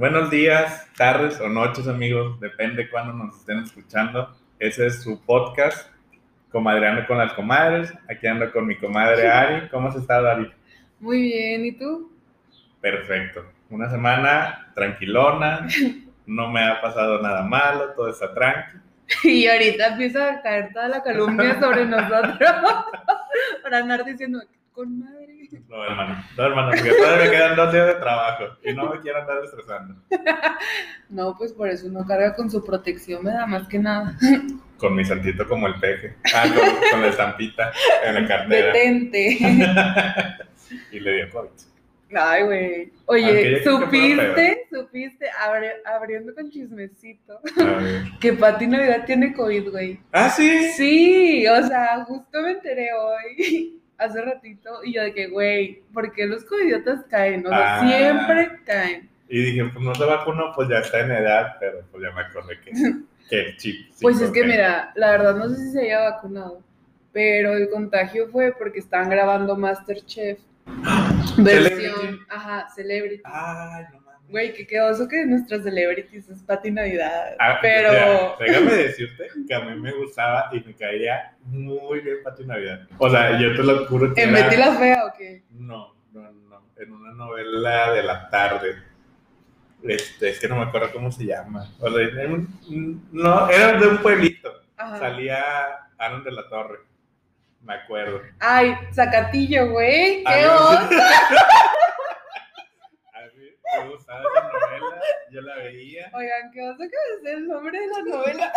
Buenos días, tardes o noches, amigos, depende cuándo nos estén escuchando. Ese es su podcast, Comadreando con las Comadres. Aquí ando con mi comadre Ari. ¿Cómo has estado, Ari? Muy bien, ¿y tú? Perfecto. Una semana tranquilona, no me ha pasado nada malo, todo está tranquilo. Y ahorita empieza a caer toda la calumnia sobre nosotros para andar diciendo, con madre. No, hermano, no, hermano, porque todavía me quedan dos días de trabajo y no me quiero andar estresando. No, pues por eso uno carga con su protección, me da más que nada. Con mi santito como el peje. Ah, con, con la estampita en la cartera. Detente. y le dio COVID. Ay, güey. Oye, ¿supiste? ¿Supiste? Abre- abriendo con chismecito. Que Pati Navidad tiene COVID, güey. Ah, sí. Sí, o sea, justo me enteré hoy, hace ratito, y yo de que, güey, ¿por qué los covidiotas caen? O sea, Ah. siempre caen. Y dije, pues no se vacunó, pues ya está en edad, pero pues ya me acordé que, que el chip. Pues es que mira, la verdad no sé si se haya vacunado, pero el contagio fue porque estaban grabando Masterchef. Versión, Celebrity. ajá, Celebrity. Ay, no Güey, qué quedoso que nuestras celebrities es Pati Navidad. Ah, pero. déjame decirte que a mí me gustaba y me caía muy bien Pati Navidad. O sea, yo te lo juro que ¿En era- Betty la Fea o qué? No, no, no. En una novela de la tarde. Este, es que no me acuerdo cómo se llama. O sea, era un- no, era de un pueblito. Ajá. Salía Aaron de la Torre. Me acuerdo. Ay, Zacatillo, güey. ¡Qué oso! Me gustaba esa novela. Yo la veía. Oigan, qué oso que me sé el nombre de la novela.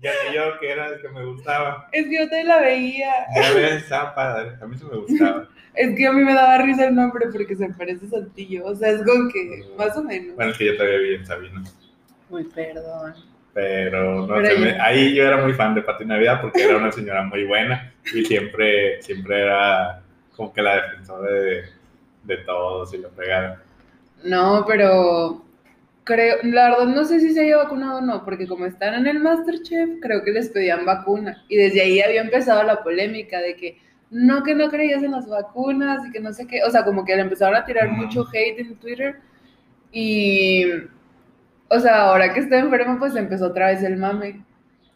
Ya ni yo que era el que me gustaba. Es que yo te la veía. Ya ves, estaba padre. A mí sí me gustaba. Es que a mí me daba risa el nombre porque se parece a Saltillo. O sea, es con que, más o menos. Bueno, es que yo todavía vi en Sabino. Uy, perdón. Pero, no Pero yo- me- ahí yo era muy fan de Pati Navidad porque era una señora muy buena y siempre, siempre era como que la defensora de, de todos y lo pegaba. No, pero creo, la verdad no sé si se haya vacunado o no, porque como están en el Masterchef, creo que les pedían vacuna. Y desde ahí había empezado la polémica de que no, que no creías en las vacunas y que no sé qué. O sea, como que le empezaron a tirar mucho hate en Twitter. Y, o sea, ahora que está enfermo, pues empezó otra vez el mame.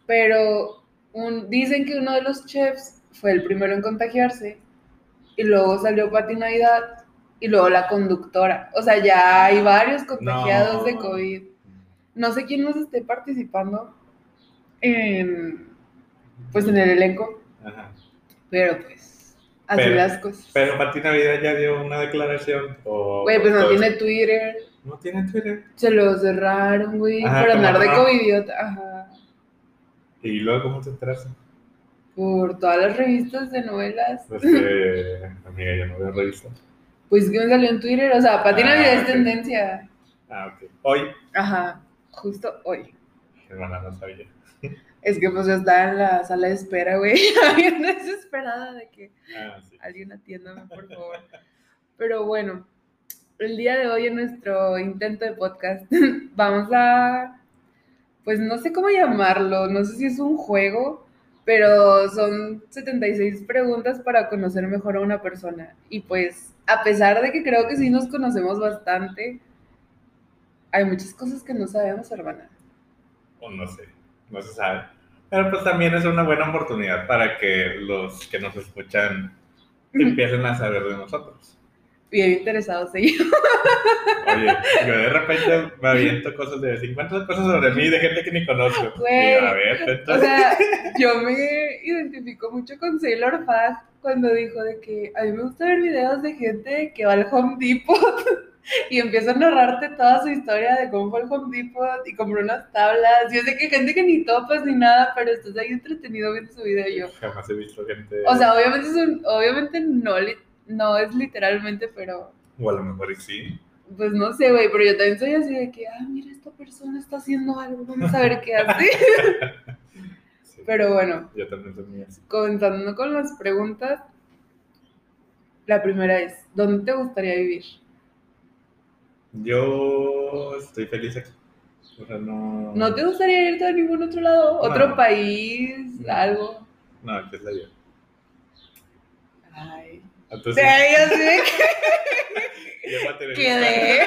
Pero un, dicen que uno de los chefs fue el primero en contagiarse. Y luego salió Pati Navidad. Y luego la conductora. O sea, ya hay varios contagiados No. de COVID. No sé quién nos esté participando en, pues en el elenco. Ajá. Pero pues, así Pero- las cosas. Pero Pati Navidad ya dio una declaración. O, Güey, pues no tiene Twitter. No tiene Twitter. Se lo cerraron, güey, Ajá, por andar de covidiota. Ajá. ¿Y luego cómo te enteraste? Por todas las revistas de novelas. Pues que, amiga, yo no veo revistas. Pues que me salió en Twitter. O sea, Pati Ah, Navidad es tendencia. Ah, ok. Hoy, Ajá. Justo hoy. hermana, no sabía. Es que pues yo estaba en la sala de espera, güey. Bien desesperada de que Ah, sí. alguien atiéndame, por favor. Pero bueno, el día de hoy en nuestro intento de podcast vamos a, pues no sé cómo llamarlo, no sé si es un juego, pero son 76 preguntas para conocer mejor a una persona. Y pues, a pesar de que creo que sí nos conocemos bastante, hay muchas cosas que no sabemos, hermana. o no sé, no se sabe. Pero pues también es una buena oportunidad para que los que nos escuchan empiecen a saber de nosotros. Bien interesados ellos. Oye, yo de repente me aviento cosas de 50 cosas sobre mí de gente que ni conozco. Güey. Y yo, a ver, O sea, yo me identifico mucho con Sailor Fag cuando dijo de que a mí me gusta ver videos de gente que va al Home Depot y empieza a narrarte toda su historia de cómo fue al Home Depot y compró unas tablas. Yo sé que gente que ni topas ni nada, pero estás ahí entretenido viendo su video yo. jamás he visto gente. O sea, obviamente, es un- obviamente no, no es literalmente, pero o a lo mejor sí. pues no sé, güey, pero yo también soy así de que, ah, mira, esta persona está haciendo algo, vamos a ver qué hace. Sí, Pero bueno, Yo también comenzando con las preguntas, la primera es, ¿dónde te gustaría vivir? Yo estoy feliz aquí. O sea, no. ¿No te gustaría irte a ningún otro lado? ¿Otro No. país? No. ¿Algo? No, aquí es la vida. Ay. Entonces, Sí, quedé.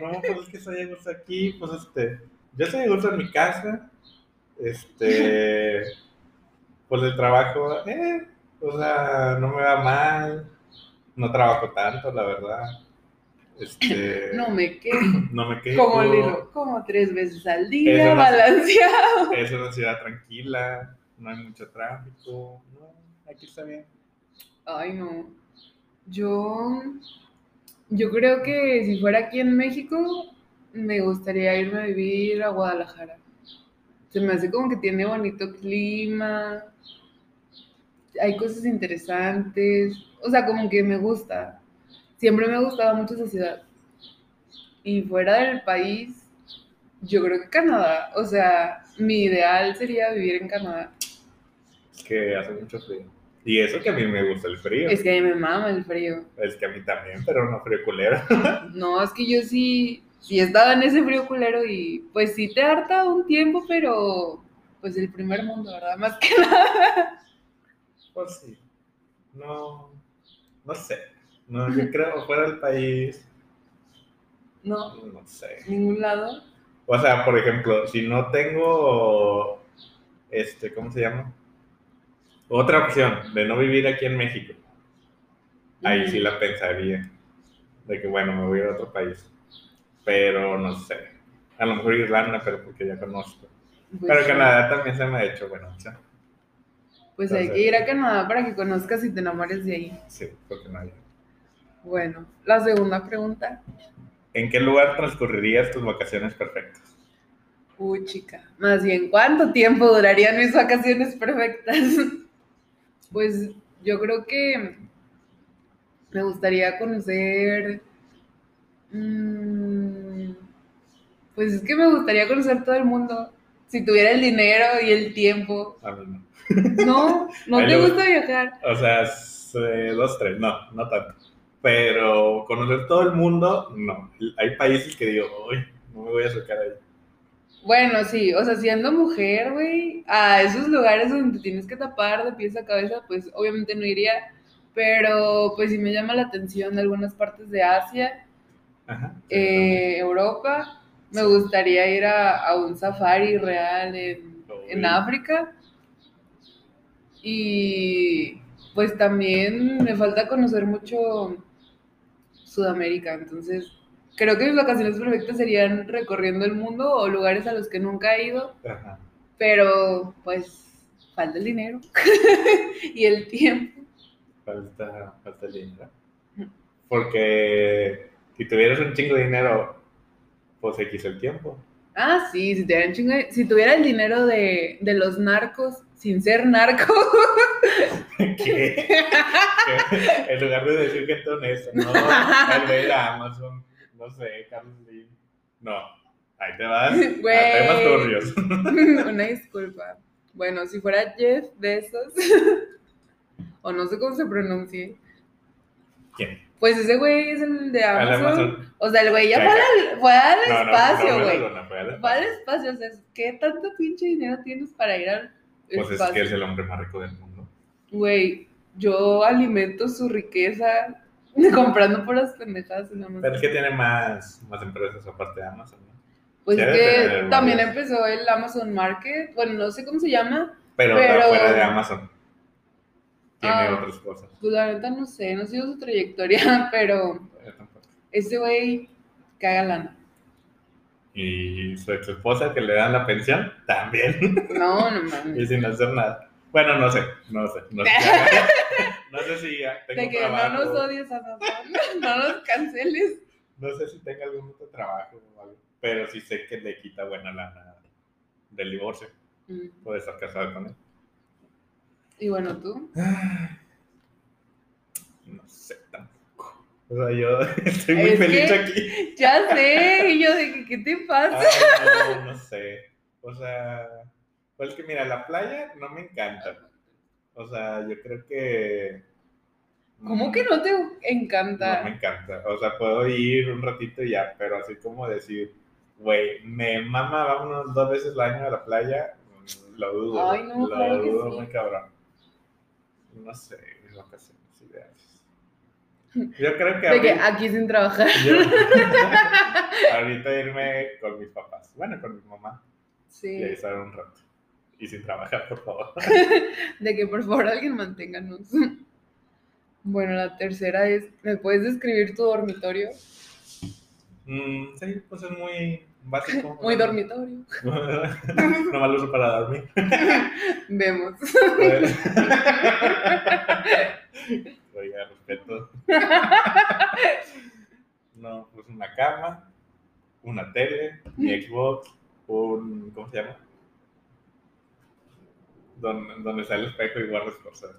no, pues es que soy a gusto aquí, pues este, yo soy a gusto en mi casa, este, pues el trabajo, eh, o sea, no me va mal, no trabajo tanto, la verdad. Este, No me quejo. no me quejo. Como tres veces al Es día, una- balanceado. Es una ciudad tranquila, no hay mucho tráfico, no, aquí está bien. Ay, no. Yo, yo creo que si fuera aquí en México, me gustaría irme a vivir a Guadalajara. Se me hace como que tiene bonito clima, hay cosas interesantes, o sea, como que me gusta. Siempre me ha gustado mucho esa ciudad. Y fuera del país, yo creo que Canadá, o sea, mi ideal sería vivir en Canadá. Que hace mucho frío. Y eso que a mí me gusta el frío. Es que a mí me mama el frío. Es que a mí también, pero no frío culero. No, es que yo sí, sí estaba en ese frío culero y pues sí te harta un tiempo, pero pues el primer mundo, ¿verdad? Más que nada. Pues sí. No, no sé. No, yo creo fuera del país, No, no sé. ningún lado. O sea, por ejemplo, si no tengo, este, ¿cómo se llama? Otra opción de no vivir aquí en México. Ahí sí la pensaría. De que, bueno, me voy a otro país. Pero no sé. A lo mejor Irlanda, pero porque ya conozco. Pues, Pero sí. Canadá también se me ha hecho opción. Pues hay que ir a Canadá para que conozcas y te enamores de ahí. Sí, porque no hay. Bueno, la segunda pregunta. ¿En qué lugar transcurrirías tus vacaciones perfectas? Uy, chica. Más bien, ¿cuánto tiempo durarían mis vacaciones perfectas? Pues yo creo que me gustaría conocer. mm, pues es que me gustaría conocer todo el mundo. Si tuviera el dinero y el tiempo. A mí no. No, no te gusta viajar. O sea, dos, tres, no, no tanto. Pero conocer todo el mundo, no. Hay países que digo, uy, no me voy a acercar ahí. Bueno, sí, o sea, siendo mujer, güey, a esos lugares donde tienes que tapar de pies a cabeza, pues obviamente no iría, pero pues sí me llama la atención algunas partes de Asia, Ajá. eh, Europa. Me Sí. gustaría ir a, a un safari real en, en. África. Y pues también me falta conocer mucho Sudamérica, entonces creo que mis vacaciones perfectas serían recorriendo el mundo o lugares a los que nunca he ido, Ajá. pero pues falta el dinero y el tiempo. Falta, falta el dinero. Porque si tuvieras un chingo de dinero, pues X el tiempo. Ah, sí, si chingo de- si tuviera el dinero de, de los narcos sin ser narco, ¿Qué? ¿Qué? En lugar de decir gente honesta, no, el de la Amazon, no sé, Carlos Slim. No, ahí te vas a Güey. temas turbios. una disculpa. Bueno, si fuera Jeff Bezos, o no sé cómo se pronuncie, ¿Quién? Pues ese güey es el de El Amazon. Amazon. O sea, el güey ya fue al, fue al espacio, güey. no, no, fue al Fue al espacio. o sea, ¿qué tanto pinche dinero tienes para ir al Pues es espacio? que es el hombre más rico del mundo. Güey, yo alimento su riqueza comprando puras pendejadas en Amazon. Pero es que tiene más, más empresas aparte de Amazon, ¿no? Pues es que también empezó el Amazon Market, bueno, no sé cómo se llama, Pero, Pero- afuera de Amazon. Tiene Ah. otras cosas. pues la neta no sé, no sigo su trayectoria, pero ese güey caga lana. Y su ex esposa que le dan la pensión, también. No, no y mames. sin hacer nada. Bueno, no sé, no sé. No sé, no sé si ya tengo De que no trabajo. nos odies, Amazon, no nos canceles. No sé si tenga algún otro trabajo o algo. Pero sí sé que le quita buena lana del divorcio. Mm, Puede estar casado con él. Y bueno, tú. No sé tampoco. O sea, yo estoy muy Es feliz que- aquí. Ya sé, y yo de que, ¿qué te pasa? Ay, no, no sé. O sea, pues que mira, la playa no me encanta. O sea, yo creo que. ¿Cómo que no te No me encanta? encanta. O sea, puedo ir un ratito y ya, pero así como decir, güey, me mama, vámonos dos veces al año a la playa, mm, lo dudo. Ay, no, lo claro que dudo sí. muy cabrón. No sé, mis vacaciones ideales. Yo creo que. De que aquí sin trabajar. yo, ahorita irme con mis papás. Bueno, con mi mamá. Sí. Y ahí estar un rato. Y sin trabajar, por favor. De que por favor alguien manténganos. Bueno, la tercera es, ¿me puedes describir tu dormitorio? Mm, sí, pues es muy básico. Muy dormitorio. Nomás lo uso para dormir. Vemos. Oiga, respeto. No, pues una cama, una tele, mi Xbox, un. ¿Cómo se llama? Donde, donde está el espejo y guardas cosas.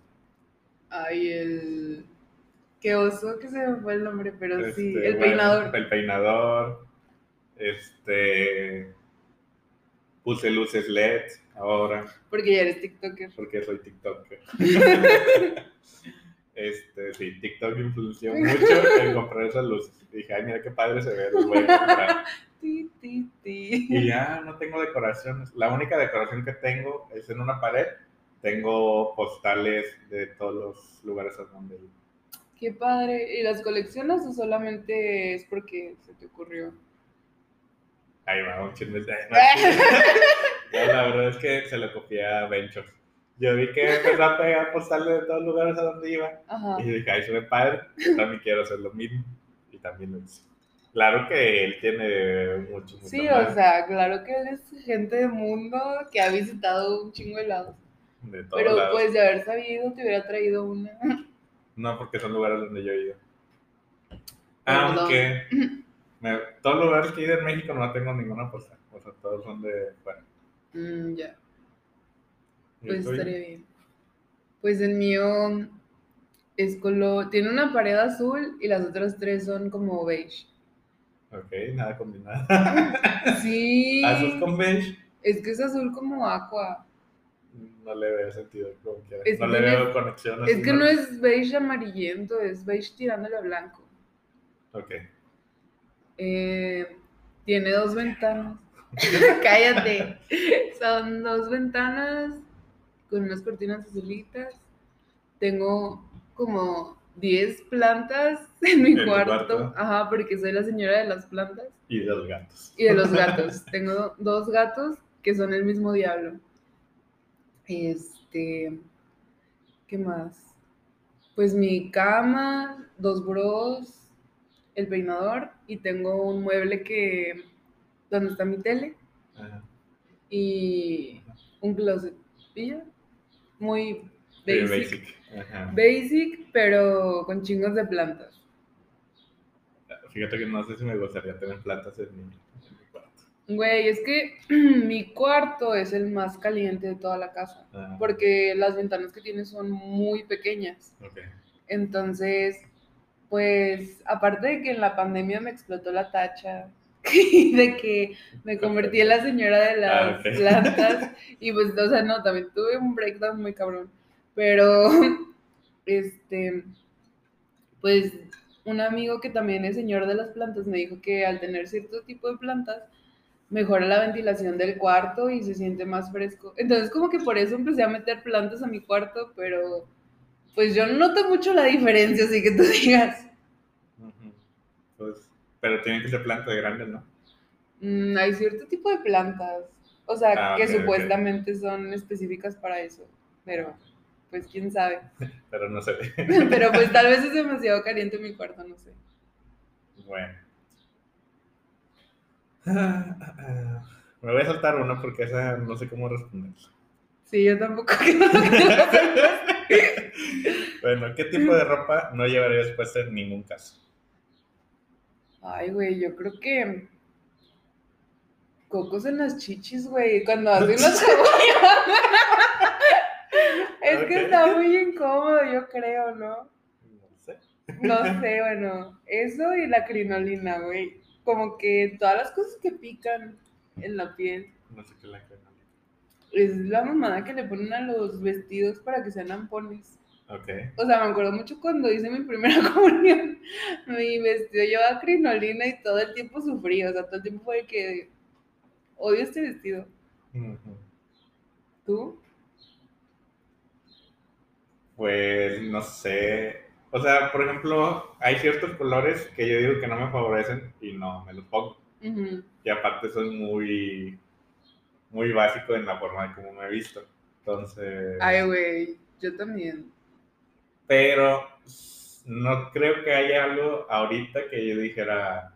Ay, el... Qué oso que se me fue el nombre, pero sí, Este, el bueno, peinador. El peinador. Este. Puse luces LED ahora, Porque ya eres TikToker. porque soy TikToker. Este, sí, TikTok influenció mucho en comprar esas luces. Dije, ay, mira qué padre se ve, los voy a comprar. Ti, ti, ti. Y ya no tengo decoraciones. La única decoración que tengo es en una pared. Tengo postales de todos los lugares a donde he. Qué padre. ¿Y las coleccionas o solamente es porque se te ocurrió? Ahí va, un chisme. de- no, la verdad es que se lo copié a Benchos. Yo vi que empezó a pegar postales de todos los lugares a donde iba. Ajá. Y dije, ay, se ve padre. Yo también quiero hacer lo mismo. Y también lo hice. Claro que él tiene mucho, mucho Sí, más o sea, claro que él es gente de mundo que ha visitado un chingo de lados. de todos Pero lados. pues de haber sabido te hubiera traído una. No, porque son lugares donde yo he ido. Perdón. Aunque me- todos los lugares que he ido en México no tengo ninguna postal. O sea, todos son de fuera. Mm, ya, ¿Y pues estaría bien. Pues el mío es color. Tiene una pared azul y las otras tres son como beige. Ok, nada combinado. Sí. Azul con beige. Es que es azul como aqua. No le veo sentido como quiera. Es No le veo conexión. Es que no es beige amarillento, es beige tirándole a blanco. Ok. Eh, tiene dos ventanas. Cállate. Son dos ventanas con unas cortinas azulitas. Tengo como 10 plantas en mi ¿En tu cuarto. cuarto? Ajá, porque soy la señora de las plantas Y de los gatos. y de los gatos. Tengo dos gatos que son el mismo diablo. Este, ¿qué más? Pues mi cama, dos bros, el peinador y tengo un mueble que donde está mi tele Ajá. y un closet. Muy basic. basic. Ajá. Basic, pero con chingos de plantas. Fíjate que no sé si me gustaría tener plantas en mi, en mi cuarto. Güey, es que mi cuarto es el más caliente de toda la casa. Ah, porque las ventanas que tiene son muy pequeñas. ok. Entonces, pues, aparte de que en la pandemia me explotó la tacha y de que me convertí en la señora de las Ah, plantas y pues, o sea, no, también tuve un breakdown muy cabrón. Pero, este, pues, un amigo que también es señor de las plantas me dijo que al tener cierto tipo de plantas, mejora la ventilación del cuarto y se siente más fresco. Entonces, como que por eso empecé a meter plantas a mi cuarto, pero pues yo no noto mucho la diferencia, así que tú digas. Ujú. Pues, pero tienen que ser plantas grandes, ¿no? Mm, hay cierto tipo de plantas, o sea, Ah, que supuestamente son específicas para eso, pero pues quién sabe. Pero no sé. pero pues tal vez es demasiado caliente mi cuarto, no sé. Bueno. Me voy a saltar una porque esa no sé cómo responder. Sí, yo tampoco. Bueno, ¿qué tipo de ropa no llevarías puesta en ningún caso? Ay, güey, yo creo que cocos en las chichis, güey, cuando hace unos Es que está muy incómodo, yo creo, ¿no? No sé. No sé, bueno, eso y la crinolina, güey. Como que todas las cosas que pican en la piel. No sé qué la creo. Es la mamada que le ponen a los vestidos para que sean ampones. Ok. O sea, me acuerdo mucho cuando hice mi primera comunión. Mi vestido llevaba crinolina y todo el tiempo sufrí. O sea, todo el tiempo fue que odio este vestido. ¿Tú? Pues no sé. O sea, por ejemplo, hay ciertos colores que yo digo que no me favorecen y no me los pongo. Y aparte soy muy, muy básico en la forma de cómo me he visto. Entonces, Ay, güey, yo también. Pero no creo que haya algo ahorita que yo dijera,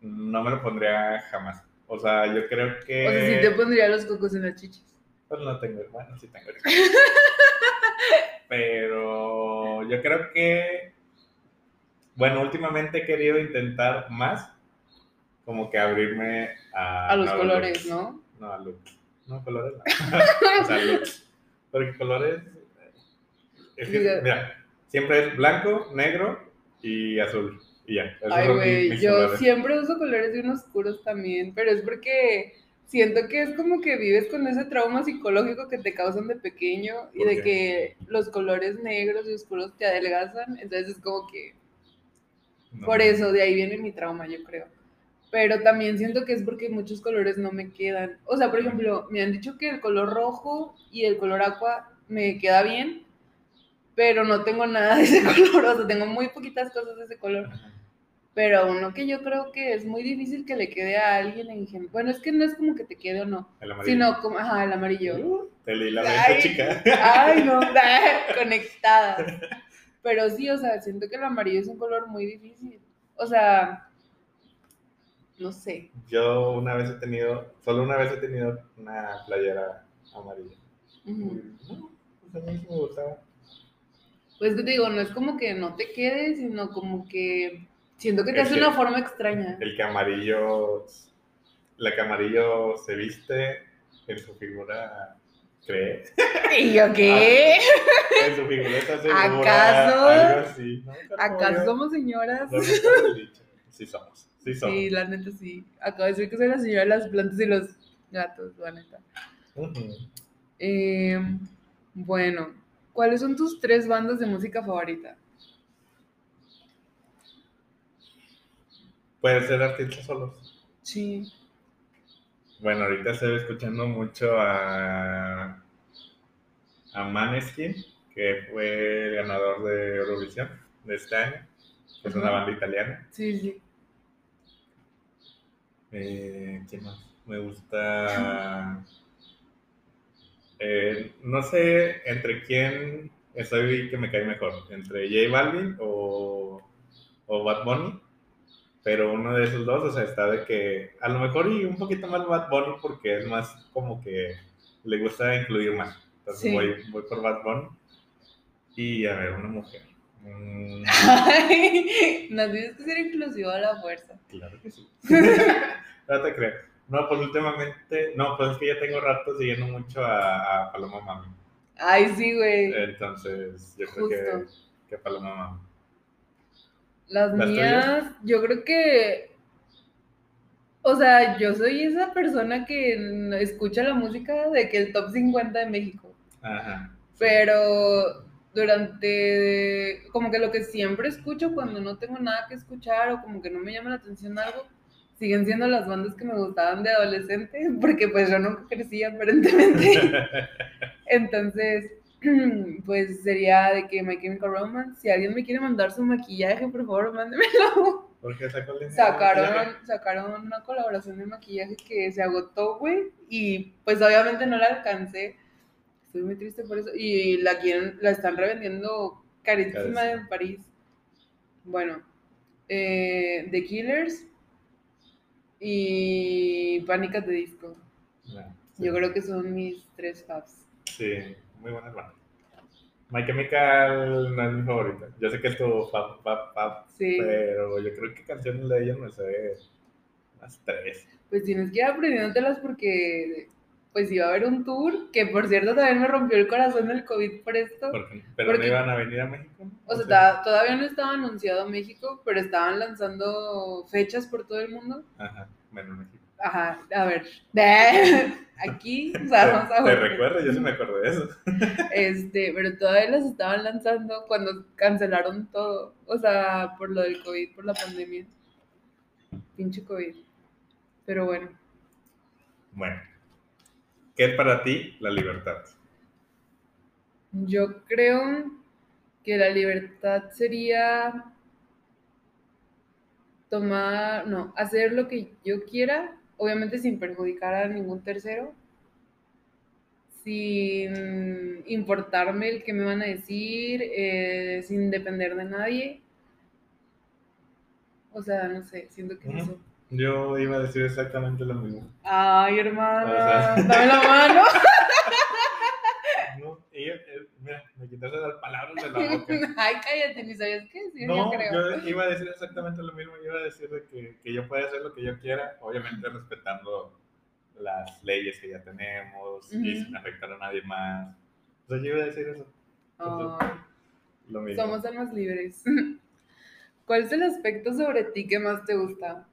no me lo pondría jamás. O sea, yo creo que... O sea, sí te pondría los cocos en las chichis. Pues no tengo, bueno, sí tengo. Pero yo creo que, bueno, últimamente he querido intentar más, como que abrirme a... A los colores, looks. ¿no? No, a looks. No, colores no. o sea, looks. Porque colores... Es que, mira, siempre es blanco, negro y azul. Y ya. Ay, güey, yo colores. siempre uso colores bien oscuros también, pero es porque siento que es como que vives con ese trauma psicológico que te causan de pequeño y ¿Por de qué? que los colores negros y oscuros te adelgazan, entonces es como que No. por eso, de ahí viene mi trauma, yo creo. Pero también siento que es porque muchos colores no me quedan. O sea, por ejemplo, me han dicho que el color rojo y el color aqua me queda bien, pero no tengo nada de ese color. O sea, tengo muy poquitas cosas de ese color. Pero uno que yo creo que es muy difícil que le quede a alguien en general. Bueno, es que no es como que te quede o no, El amarillo. sino como, ajá, el amarillo. Uh, te leí la Ay. mente, chica. Ay, no, conectadas. Pero sí, o sea, siento que el amarillo es un color muy difícil. O sea, no sé. Yo una vez he tenido, solo una vez he tenido una playera amarilla. No, pues a mí sí me gustaba. Pues que te digo, no es como que no te quede, sino como que siento que te Es hace que- una forma extraña. El que amarillo, la que amarillo se viste en su figura, ¿cree? ¿Y yo qué? En su figura está segura, ¿Acaso? algo así. ¿no? Pero ¿Acaso somos señoras? no. Sí somos, sí somos. Sí, la neta sí. Acabo de decir que soy la señora de las plantas y los gatos, la neta. Eh, bueno, ¿cuáles son tus tres bandas de música favorita? Puede ser artistas solos. Sí. Bueno, ahorita estoy escuchando mucho a, a Maneskin, que fue el ganador de Eurovisión de este año, que es una banda italiana. Sí, sí. Eh, ¿Quién más? Me gusta. eh, no sé entre quién estoy que me cae mejor, entre J Balvin o, o Bad Bunny, pero uno de esos dos, o sea, está de que a lo mejor y un poquito más Bad Bunny porque es más como que le gusta incluir más. Entonces Sí. voy, voy por Bad Bunny y a ver, una mujer. Mm, Ay, no tienes que ser inclusivo a la fuerza. Claro que sí. no te creo. No, pues últimamente, no, pues es que ya tengo rato siguiendo mucho a, a Paloma Mami. Ay, sí, güey. Entonces, yo creo que, que Paloma Mami. Las ¿Las mías, yo creo que. O sea, yo soy esa persona que escucha la música de que el top 50 de México. Ajá. Pero durante. Como que lo que siempre escucho cuando no tengo nada que escuchar o como que no me llama la atención algo, siguen siendo las bandas que me gustaban de adolescente, porque pues yo nunca crecí aparentemente. Entonces, pues sería de que My Chemical Romance, si alguien me quiere mandar su maquillaje, por favor, mándemelo. Porque. Sacaron, sacaron una colaboración de maquillaje que se agotó, güey, y pues obviamente no la alcancé. Estoy muy triste por eso. Y la quieren, la están revendiendo Carísima. en París. Bueno, eh, The Killers y Pánica de Disco. Yo creo que son mis tres faves. Sí, muy buenas bandas. My Chemical no es mi favorita. Yo sé que es tu fab, fab, fab, Sí. pero yo creo que canciones de ellos me sé unas tres. Pues tienes que ir aprendiéndotelas porque pues iba a haber un tour, que por cierto también me rompió el corazón el COVID por esto. Pero Porque- no iban a venir a México. O sea, todavía no estaba anunciado México, pero estaban lanzando fechas por todo el mundo. Ajá, bueno, México. Ajá, a ver. Aquí, o sea, vamos a Te, te recuerdo, yo sí me acuerdo de eso. Este, pero todavía las estaban lanzando cuando cancelaron todo. O sea, por lo del COVID, por la pandemia. Pinche COVID. Pero bueno. Bueno, ¿qué es para ti la libertad? Yo creo que la libertad sería tomar, no, hacer lo que yo quiera, obviamente sin perjudicar a ningún tercero, sin importarme el que me van a decir, eh, sin depender de nadie. O sea, no sé, siento que es eso. Yo iba a decir exactamente lo mismo. Ay, hermana, dame la mano. no, ella, eh, mira, me quitaste las palabras de la boca. Ay, cállate, ni sabías qué decir, no, yo creo. yo iba a decir exactamente lo mismo. Yo iba a decir de que, que yo pueda hacer lo que yo quiera, obviamente respetando las leyes que ya tenemos y sin afectar a nadie más. O sea, yo iba a decir eso. lo mismo. Somos almas libres. ¿Cuál es el aspecto sobre ti que más te gusta?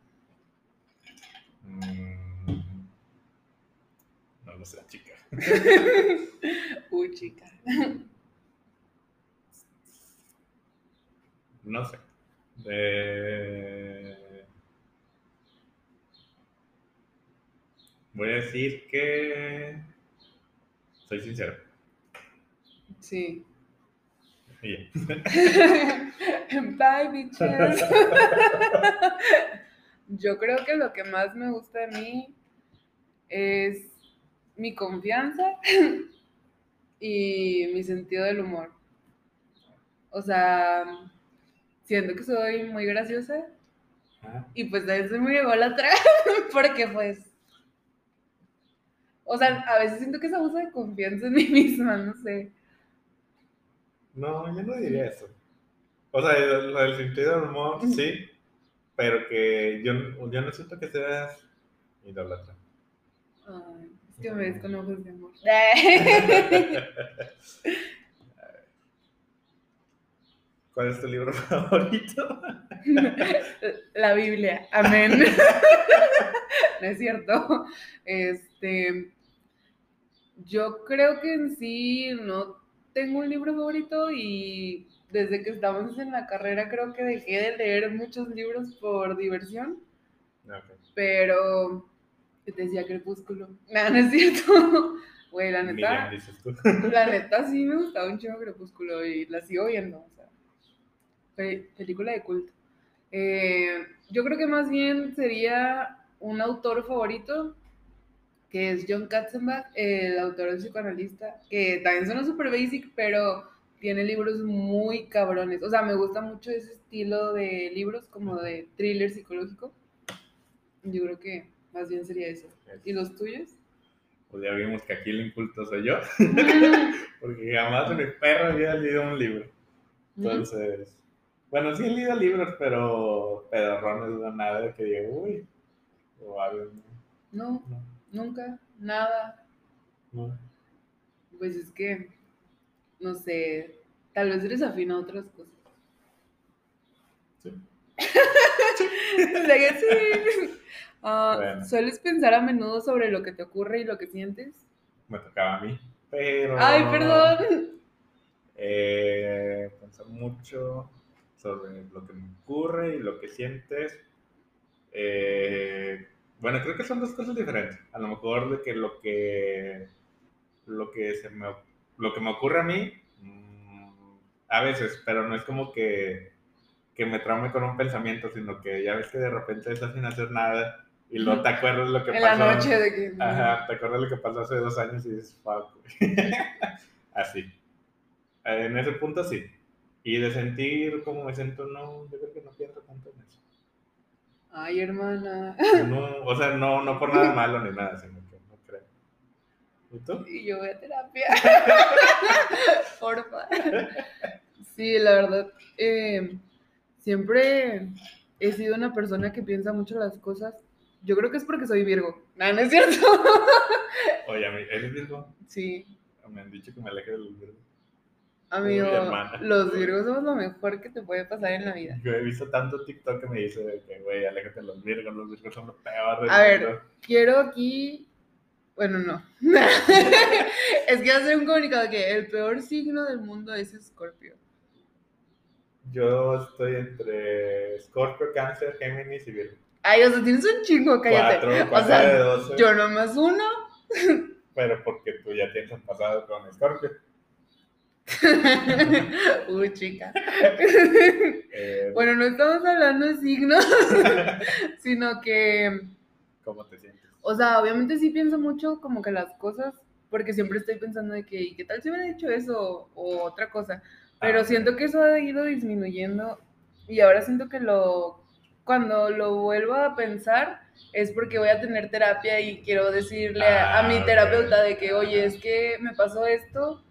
Mm, no lo sé, chica. Uy, chica. No sé. Eh... Voy a decir que soy sincero. Sí. Bien. Bye, bitches. Yo creo que lo que más me gusta de mí es mi confianza y mi sentido del humor. O sea, siento que soy muy graciosa y pues a veces muy ególatra porque pues o sea, a veces siento que es abuso de confianza en mí misma, no sé. No, yo no diría eso. O sea, del sentido del humor, sí, pero que yo, yo no siento que seas idolatra. Ay, es que me ves con ojos de amor. ¿Cuál es tu libro favorito? La Biblia, amén. No es cierto. Este, yo creo que en sí no tengo un libro favorito y desde que estamos en la carrera creo que dejé de leer muchos libros por diversión. Pero te decía Crepúsculo. No, no es cierto. Güey, la neta. La neta sí me gustaba un chingo Crepúsculo y la sigo viendo. O sea, película de culto. Eh, yo creo que más bien sería un autor favorito que es John Katzenbach, el autor del psicoanalista, que también suena súper basic, pero tiene libros muy cabrones. O sea, me gusta mucho ese estilo de libros, como de thriller psicológico. Yo creo que más bien sería eso. ¿Y los tuyos? Pues ya vimos que aquí el inculto soy yo, porque jamás mi perro había leído un libro. Entonces, bueno, sí he leído libros, pero pedorrones, no nada de que diga, uy, o algo. no. no. Nunca, nada. Pues es que, no sé, tal vez eres afín a otras cosas. Sí. Ah, ¿Sueles pensar a menudo sobre lo que te ocurre y lo que sientes? Me tocaba a mí, pero... ¡Ay, perdón! Eh, pensar mucho sobre lo que me ocurre y lo que sientes. Eh, bueno, creo que son dos cosas diferentes. A lo mejor de que lo que lo que se me lo que me ocurre a mí mm, a veces, pero no es como que que me traume con un pensamiento, sino que ya ves que de repente estás sin hacer nada y no te acuerdas lo que pasó. En la noche de que... Ajá, te acuerdas lo que pasó hace dos años y dices, fuck. Así. En ese punto sí. Y de sentir como me siento, no, yo creo que no pienso tanto en eso. Ay, hermana. No, o sea, no, no por nada malo ni nada, sino. ¿Y tú? Y yo voy a terapia. Porfa. Sí, la verdad, eh, siempre he sido una persona que piensa mucho las cosas. Yo creo que es porque soy Virgo. No, no es cierto. Oye, ¿eres Virgo? Sí. Me han dicho que me aleje de los Virgos. Amigo, los virgos somos lo mejor que te puede pasar en la vida. Yo he visto tanto TikTok que me dice que, güey, aléjate de los virgos, los virgos son lo peor. A ver, quiero aquí. Bueno, no. es que hacer un comunicado que el peor signo del mundo es Scorpio. Yo estoy entre Scorpio, Cáncer, Géminis y Virgo. Ay, o sea, tienes un chingo, cállate. Cuatro, cuatro o sea, de 12. Yo nomás uno. Pero porque tú ya tienes un pasado con Scorpio. Uy, chica. Eh, Bueno, no estamos hablando de signos, sino que, ¿Cómo te sientes? O sea, obviamente sí pienso mucho como que las cosas, porque siempre estoy pensando de que, ¿y qué tal si hubiera dicho eso o otra cosa? Pero Ah, siento que eso ha ido disminuyendo y ahora siento que lo, cuando lo vuelvo a pensar es porque voy a tener terapia y quiero decirle a, a Ah, mi ok. terapeuta de que, oye, es que me pasó esto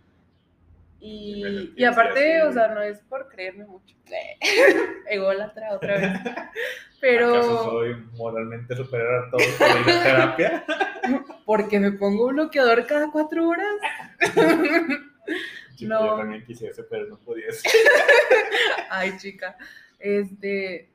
Y y aparte, así. o sea, no es por creerme mucho. Ególatra otra vez. Pero ¿Acaso soy moralmente superior a todos por ir a terapia? porque me pongo bloqueador cada cuatro horas. Chico, No. Yo también quisiese, pero no pudiese. Ay, chica. Este.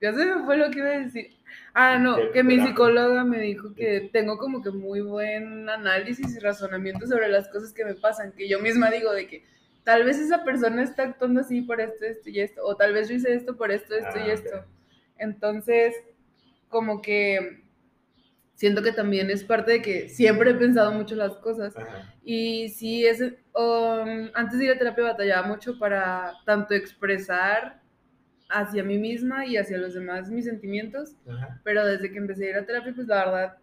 Ya se me fue lo que iba a decir. Ah, no, ¿Qué que mi psicóloga me dijo que tengo como que muy buen análisis y razonamiento sobre las cosas que me pasan, que yo misma digo de que tal vez esa persona está actuando así por esto, esto y esto, o tal vez yo hice esto por esto, esto Ah, y ok. esto. Entonces, como que siento que también es parte de que siempre he pensado mucho las cosas. Ajá. Y sí, es, um, antes de ir a terapia batallaba mucho para tanto expresar hacia mí misma y hacia los demás mis sentimientos, Ajá. pero desde que empecé a ir a terapia, pues la verdad,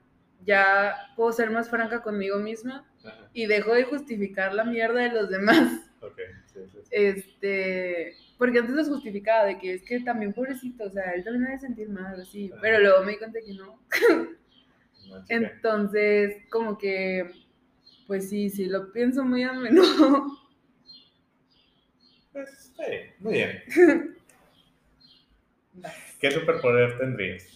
ya puedo ser más franca conmigo misma Ajá. y dejo de justificar la mierda de los demás. Ok, sí, sí, sí. Este, porque antes los justificaba de que es que también pobrecito, o sea, él también debe sentir mal, así, Ajá. pero luego me di cuenta que no. Entonces, como que, pues sí, sí, lo pienso muy a menudo. Pues, sí, muy bien. ¿Qué superpoder tendrías?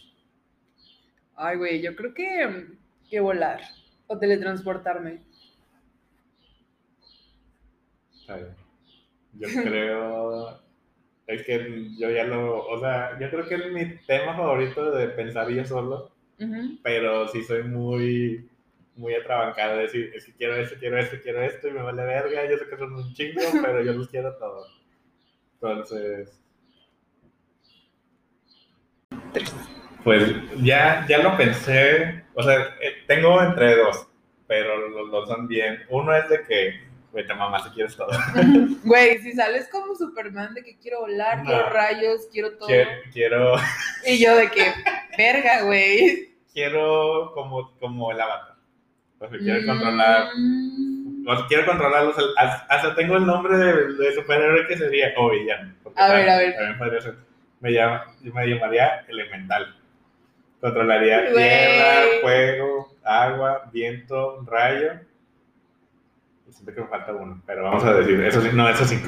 Ay, güey, yo creo que, que volar o teletransportarme. A ver, Yo creo. Es que yo ya lo. O sea, yo creo que es mi tema favorito de pensar yo solo. Ujú. Pero sí soy muy. Muy atrabancado de decir, es que quiero esto, quiero esto, quiero esto, y me vale verga. Yo sé que son un chingo, pero yo los quiero todos. Entonces. Pues ya, ya lo pensé. O sea, eh, tengo entre dos, pero los dos son bien. Uno es de que, güey, te mamá si quieres todo. Güey, si sales como Superman de que quiero volar, No. quiero rayos, quiero todo. Quiero, quiero, Y yo de que, verga, güey. quiero como, como el avatar. O sea, quiero controlar. Mm. O sea, quiero controlarlos. Hasta hasta tengo el nombre de, de superhéroe que sería. O villano. porque A ver, a ver. también podría ser. Me, llama, yo me llamaría elemental. Controlaría tierra, fuego, agua, viento, rayo. Siento que me falta uno. Pero vamos a decir, eso sí, no, esos cinco.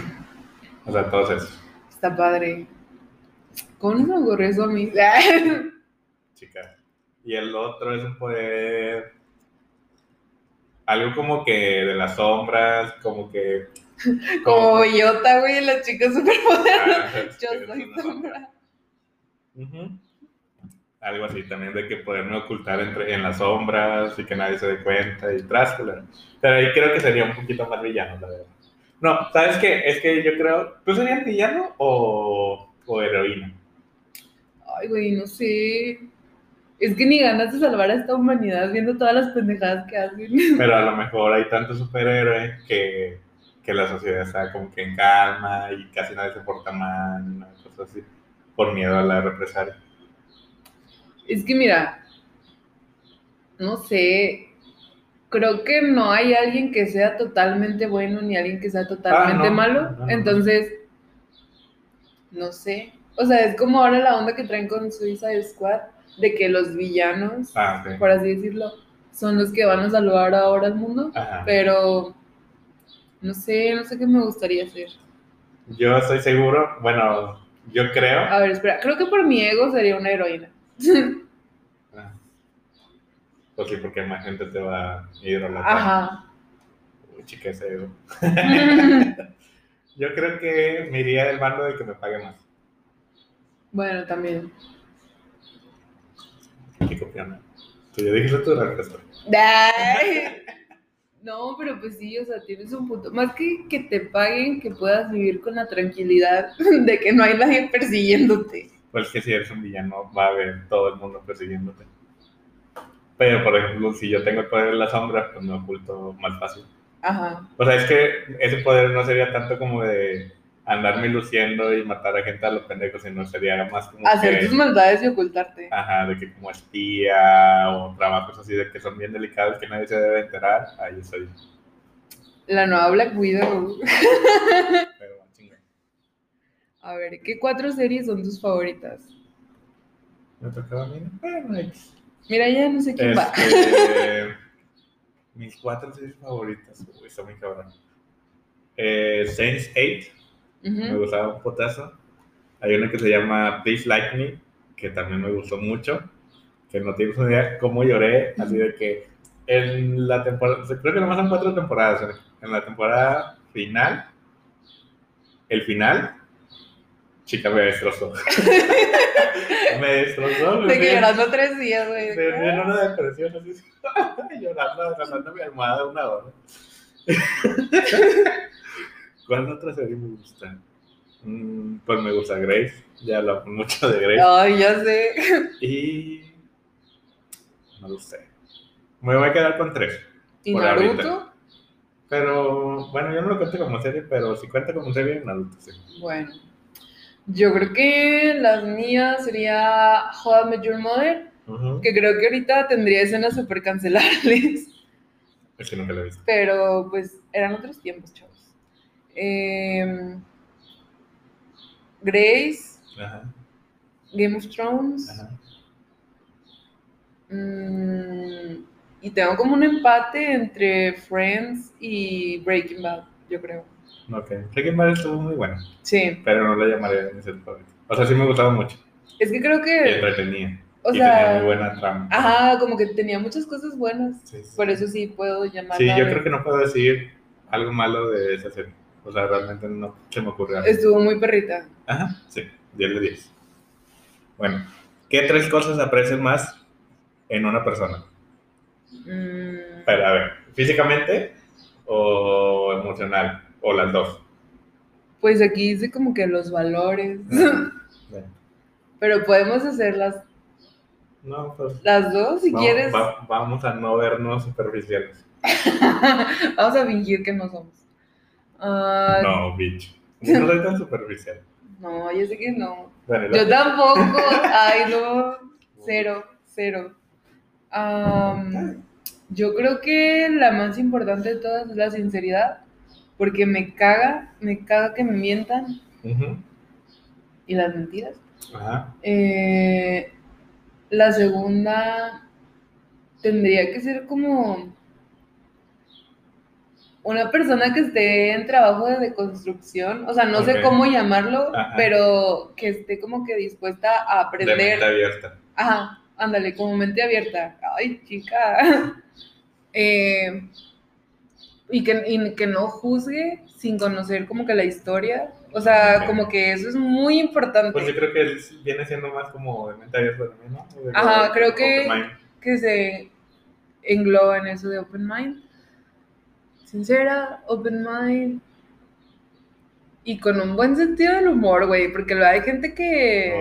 O sea, todos esos. Está padre. ¿Cómo no se me ocurrió eso a mí? chicas. Y el otro es un poder. Algo como que de las sombras, como que. como bellota, güey, la chica superpoderosa. Ah, Yo soy sombra. Ujú. Algo así también de que poderme ocultar entre, en las sombras y que nadie se dé cuenta y tráscula. Pero ahí creo que sería un poquito más villano, la verdad. No, ¿sabes qué? Es que yo creo. ¿Tú serías villano o, o heroína? Ay, güey, no sé. Es que ni ganas de salvar a esta humanidad viendo todas las pendejadas que hacen. Pero a lo mejor hay tantos superhéroes que, que la sociedad está como que en calma y casi nadie se porta mal, una cosa así, por miedo a la represalia. Es que mira, no sé. Creo que no hay alguien que sea totalmente bueno ni alguien que sea totalmente Ah, no, malo. no, no. Entonces, no sé. O sea, es como ahora la onda que traen con Suicide Squad, de que los villanos, Ah, por así decirlo, son los que van a salvar ahora al mundo. Ajá. Pero no sé, no sé qué me gustaría hacer. Yo estoy seguro, bueno, yo creo. A ver, espera, creo que por mi ego sería una heroína. Ah. Pues sí, porque más gente te va a idolatrar. Ajá. Uy, chica, ese ego. Yo creo que me iría del bando de que me pague más. bueno, también. Qué copiona. Tú ya dijiste tu respuesta. No, pero pues sí, o sea, tienes un punto. Más que que te paguen, que puedas vivir con la tranquilidad de que no hay nadie persiguiéndote. Pues que si eres un villano va a haber todo el mundo persiguiéndote. Pero, por ejemplo, si yo tengo el poder de la sombra, pues me oculto más fácil. Ajá. O sea, es que ese poder no sería tanto como de andarme luciendo y matar a gente a los pendejos, sino sería más como Hacer que, tus maldades y ocultarte. ajá, de que como espía o trabajos así de que son bien delicados que nadie se debe enterar, ahí soy. La nueva Black Widow. A ver, ¿qué cuatro series son tus favoritas? Me tocaba a mí. Bueno. Mira, ya no sé quién va. Este, mis cuatro series favoritas. Uy, está muy cabrón. Eh, Saints 8, me gustaba un potazo. Hay una que se llama Please Like Me, que también me gustó mucho. Que no tienes una idea cómo lloré, así de que en la temporada, creo que nomás son cuatro temporadas. En la temporada final, el final, chica me destrozó. me destrozó. De que llorando tres días, güey. me en una depresión así, llorando, agarrando mi almohada una hora. ¿Cuál otra serie me gusta? Mm, pues me gusta Grace, ya hablamos mucho de Grace. Ay, ya sé. Y. No lo sé. Me voy a quedar con tres. ¿Y Por Naruto? ahorita. Pero bueno, yo no lo cuento como serie, pero si cuenta como serie, Naruto sí. Bueno. Yo creo que las mías sería How I Met Your Mother, que creo que ahorita tendría escenas súper cancelables, Es que nunca lo he visto. pero pues eran otros tiempos, chavos. Em, Grace, Ajá, Game of Thrones, ajá. mm, y tengo como un empate entre Friends y Breaking Bad, yo creo. Ok. Breaking Bad estuvo muy bueno, Sí, pero no la llamaría mi serie favorita. O sea, sí me gustaba mucho. es que creo Y que, entretenía. o y tenía sea, muy buena trama. ajá, como que tenía muchas cosas buenas. Sí, sí. Por eso sí puedo llamarla. Sí, yo de- creo que no puedo decir algo malo de esa serie. O sea, realmente no se me ocurrió. Estuvo muy perrita. Ajá, sí, 10 de 10. Bueno, ¿qué tres cosas aprecias más en una persona? Mm, Pero, a ver, ¿físicamente o emocional? O las dos. pues aquí dice como que los valores. Bueno, Pero podemos hacer las, No, pues. las dos si vamos, quieres. va- vamos a no vernos superficiales. Vamos a fingir que no somos. Ah, No, bitch. No soy tan superficial. no, yo sé que no. Bueno, Yo tampoco. Ay, no. Cero, cero. Yo creo que la más importante de todas es la sinceridad. Porque me caga, me caga que me mientan. Y las mentiras. Ajá. Eh, la segunda tendría que ser como una persona que esté en trabajo de deconstrucción, o sea, no sé cómo llamarlo, Ajá. pero que esté como que dispuesta a De mente aprender. abierta. Ajá, ándale, como mente abierta. Ay, chica. Eh, y, que, y que no juzgue sin conocer como que la historia. O sea, como que eso es muy importante. Pues yo creo que él viene siendo más como de mente abierta también, ¿no? De- Ajá, creo que- que se engloba en eso de open mind. Sincera, open mind. Y con un buen sentido del humor, güey, porque luego hay gente que,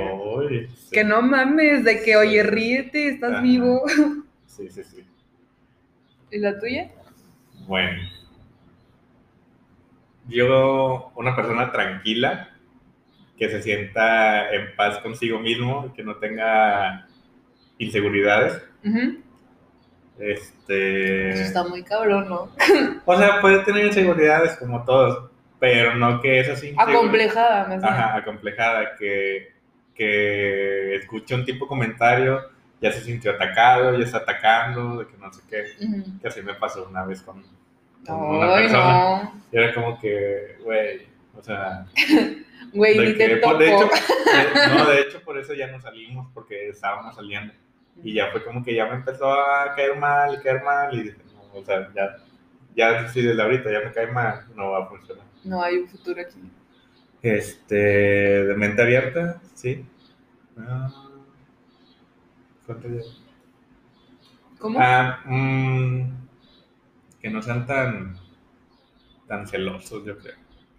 sí. que no mames, de que, oye, ríete, estás Ajá. vivo. Sí, sí, sí. ¿Y la tuya? Bueno. Yo, una persona tranquila, que se sienta en paz consigo mismo, que no tenga inseguridades. Ujú. Este. Eso está muy cabrón, ¿no? O sea, puede tener inseguridades como todos, pero no que esas inseguridades. Acomplejada, más. Ajá, acomplejada, que, que escucha un tipo de comentario, ya se sintió atacado, ya está atacando, de que no sé qué. Ujú. Que así me pasó una vez con, con una Ay, persona. no. Y era como que, güey, o sea, Güey, ni que, te topo. de hecho, de- no, de hecho por eso ya no salimos, porque estábamos saliendo. Y ya fue como que ya me empezó a caer mal caer mal, y dije, no, o sea, ya, ya si desde ahorita ya me cae mal, no va a funcionar. No hay un futuro aquí. Este, de mente abierta, sí. Ah, ¿Cuánto llevo? ¿Cómo? Ah, mm, que no sean tan, tan celosos, yo creo.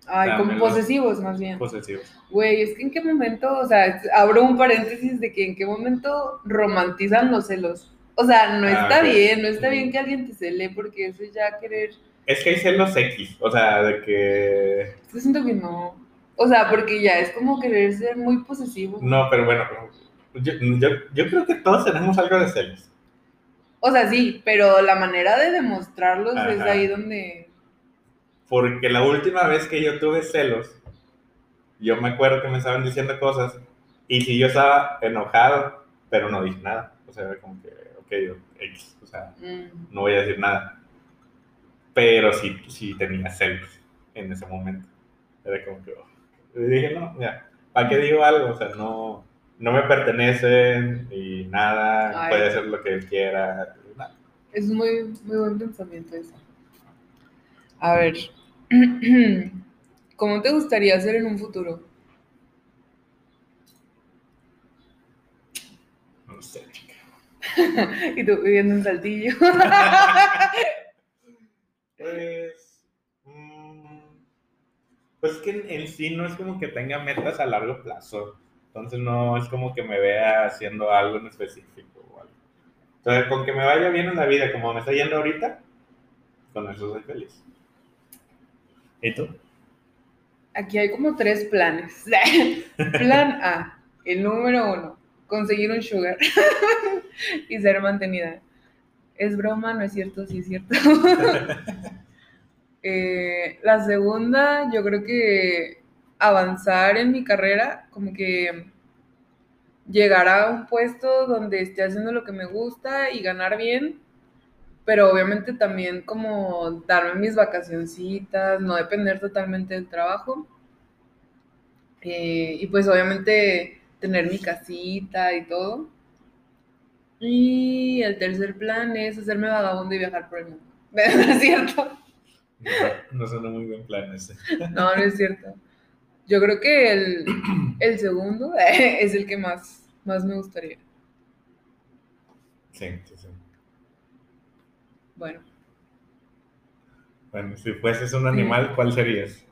Ay, como posesivos, más bien. Posesivos. Güey, es que en qué momento, o sea, abro un paréntesis de que en qué momento romantizan los celos. O sea, no Ah, está bien, no está bien que alguien te cele porque eso es ya querer. Es que hay celos X, o sea, de que... Yo siento que no. O sea, porque ya es como querer ser muy posesivo. No, pero bueno, yo, yo, yo creo que todos tenemos algo de celos. O sea, sí, pero la manera de demostrarlos es Ajá. ahí donde... Porque la última vez que yo tuve celos, yo me acuerdo que me estaban diciendo cosas y si yo estaba enojado, pero no dije nada. O sea, como que, ok, X, o sea, mm, no voy a decir nada. Pero sí, sí tenía celos en ese momento. Era como que, oh. Y dije, no, ya, ¿para qué digo algo? O sea, no, no me pertenecen y nada, Ay. puede hacer lo que él quiera. nada. es muy, muy buen pensamiento eso. A ver, ¿cómo te gustaría ser en un futuro? No sé, chica. Y tú viviendo en Saltillo. Pues. mm, Pues que en sí no es como que tenga metas a largo plazo. Entonces no es como que me vea haciendo algo en específico o algo. Sea, con que me vaya bien en la vida como me está yendo ahorita, con eso soy feliz. ¿Y tú? Aquí hay como tres planes. Plan A, el número uno, conseguir un sugar y ser mantenida. Es broma, no es cierto, sí es cierto. Eh, la segunda, yo creo que avanzar en mi carrera, como que llegar a un puesto donde esté haciendo lo que me gusta y ganar bien, pero obviamente también como darme mis vacacioncitas, no depender totalmente del trabajo. Eh, y pues obviamente tener mi casita y todo. Y el tercer plan es hacerme vagabundo y viajar por el mundo. ¿No es cierto? No, no suena muy buen plan ese. No, no es cierto. Yo creo que el, el segundo es el que más, más me gustaría. Sí, sí, sí. Bueno, Bueno, si fueses un animal, ¿cuál serías?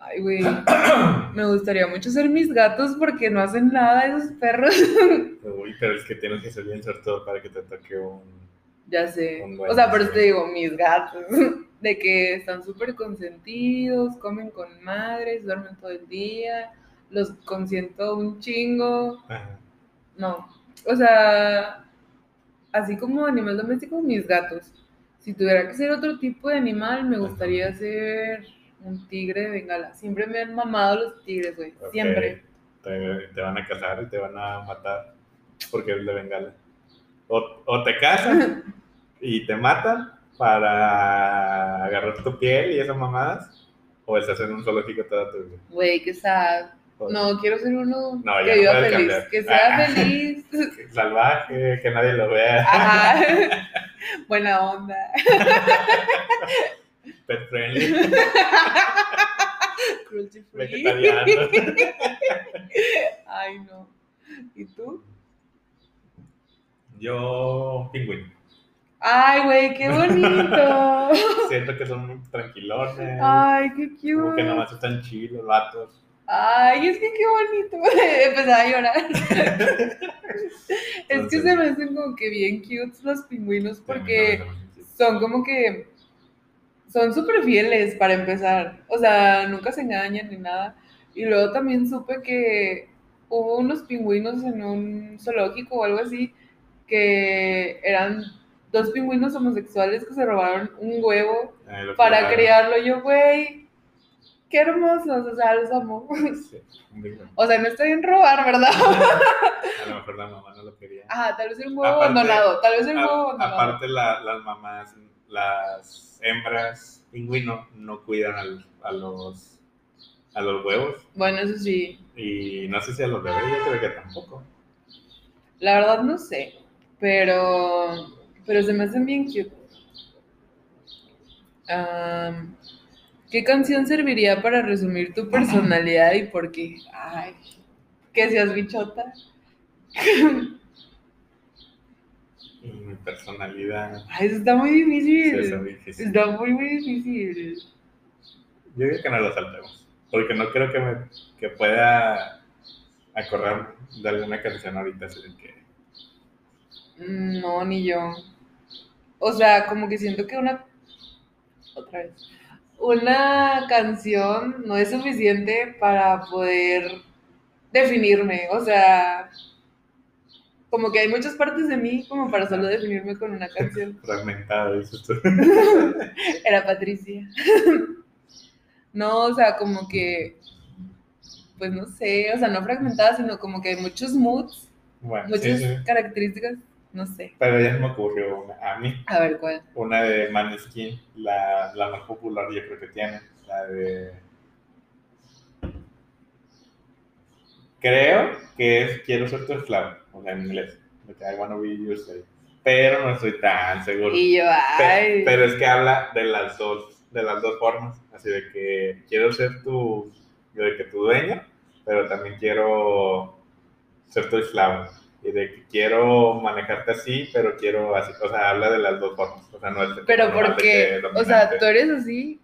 ay, güey. Me gustaría mucho ser mis gatos porque no hacen nada esos perros. Uy, pero es que tienes que ser bien sortudo para que te toque un... Ya sé. Un O sea, por eso deseo. te digo, mis gatos. De que están súper consentidos, comen con madres, duermen todo el día, los consiento un chingo. Ajá. No. O sea, así como animal doméstico, mis gatos. Si tuviera que ser otro tipo de animal, me gustaría ser un tigre de bengala. Siempre me han mamado los tigres, güey. Siempre. Te, te van a casar y te van a matar porque eres de Bengala. O, o te casan y te matan para agarrar tu piel y esas mamadas, o estás en un zoológico toda tu vida. Güey, qué sad. No, quiero ser uno No, que no viva puedes feliz. cambiar. Que sea Ah. feliz. Salvaje, que nadie lo vea. Ajá. Buena onda. Pet friendly, Cruelty free. vegetariano. Ay, no. ¿Y tú? Yo, pingüino. Ay, güey, qué bonito. Siento que son muy tranquilones. Ay, qué Como que cute. nomás están chilos, vatos. Ay, es que qué bonito. Empezaba a llorar. es que se me hacen como que bien cute los pingüinos porque son como que son súper fieles para empezar. O sea, nunca se engañan ni nada. Y luego también supe que hubo unos pingüinos en un zoológico o algo así que eran dos pingüinos homosexuales que se robaron un huevo para criarlo. Yo, güey, qué hermosos, o sea, los amo. Sí. O sea, no está bien robar, ¿verdad? A lo mejor la mamá no lo quería. Ajá, tal vez un huevo Aparte- abandonado, tal vez un huevo abandonado. aparte, la- las mamás, las hembras pingüino no cuidan al- a, los, a los huevos. Bueno, eso sí, Y no sé si a los bebés, yo creo que tampoco. la verdad no sé, pero, pero se me hacen bien cute. Am, ¿Qué canción serviría para resumir tu personalidad y por qué? Ay, que seas bichota. Mi personalidad. Ay, eso está muy sí, difícil. está muy difícil. Está muy, muy difícil. Yo digo que no lo saltemos. Porque no creo que, me, que pueda acordar de alguna canción ahorita. Así que. Mm, No, ni yo. O sea, como que siento que una otra vez. Una canción no es suficiente para poder definirme. O sea, como que hay muchas partes de mí como para solo definirme con una canción. Fragmentada, dices tú. Era Patricia. no, o sea, como que, pues no sé, o sea, no fragmentada, sino como que hay muchos moods, Bueno, muchas sí, sí. características, no sé. Pero ya se me ocurrió una. A mí, A ver, ¿cuál? una de Maneskin, la, la más popular yo creo que tiene. La de. Creo que es Quiero ser tu esclavo, o sea, en inglés. I wanna be your slave. Pero no estoy tan seguro. Y yo, ay. Pero es que habla de las dos, de las dos formas. Así de que quiero ser tu, de que tu dueño, pero también quiero ser tu esclavo. Y de que quiero manejarte así, pero quiero así. O sea, habla de las dos formas. O sea, no es Pero porque, que o sea. ¿tú eres así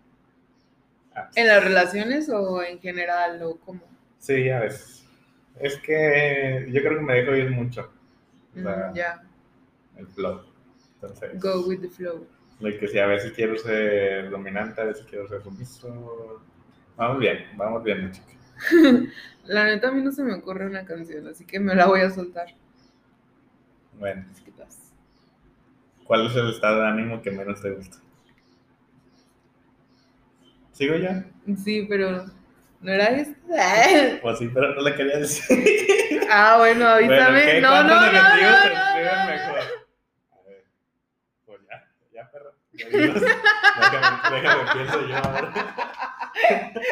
Ah, en las relaciones o en general o cómo? Sí, a veces. Es que yo creo que me dejo ir mucho. O sea, Mm, ya, el flow. Entonces, go with the flow. de que si a veces quiero ser dominante, a veces quiero ser sumiso. Vamos bien, vamos bien, chica. La neta a mí no se me ocurre una canción, así que me la voy a soltar. Bueno, vas. ¿cuál es el estado de ánimo que menos te gusta? ¿Sigo ya? Sí, pero no era esta. Pues sí, pero no le quería decir. Ah, bueno, avísame. Bueno, no, no, ¿Cuántos no, no, no, mejor? A ver, pues ya, ya, perro. Ya déjame, déjame, pienso yo ahora.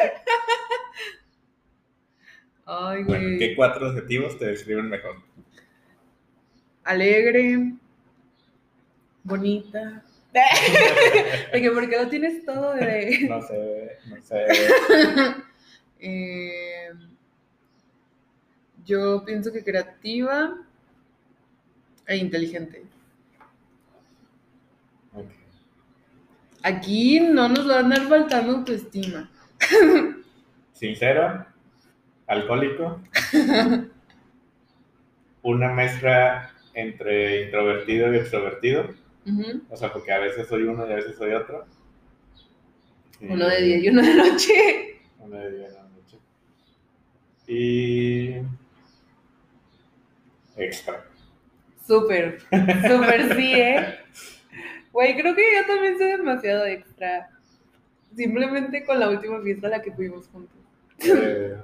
Ay, Bueno, güey. ¿qué cuatro adjetivos te describen mejor? Alegre, bonita. De que porque lo tienes todo de... No sé, no sé. Eh, yo pienso que creativa e inteligente. Ok. Aquí no nos va a andar faltando autoestima. Sincero, alcohólico, una mezcla entre introvertido y extrovertido. O sea, porque a veces soy uno y a veces soy otro. Y- Uno de día y uno de noche. Uno de día y uno de noche. Y. Extra. Súper, súper sí, ¿eh? Güey, creo que yo también soy demasiado extra. Simplemente con la última fiesta a la que fuimos juntos. Eh,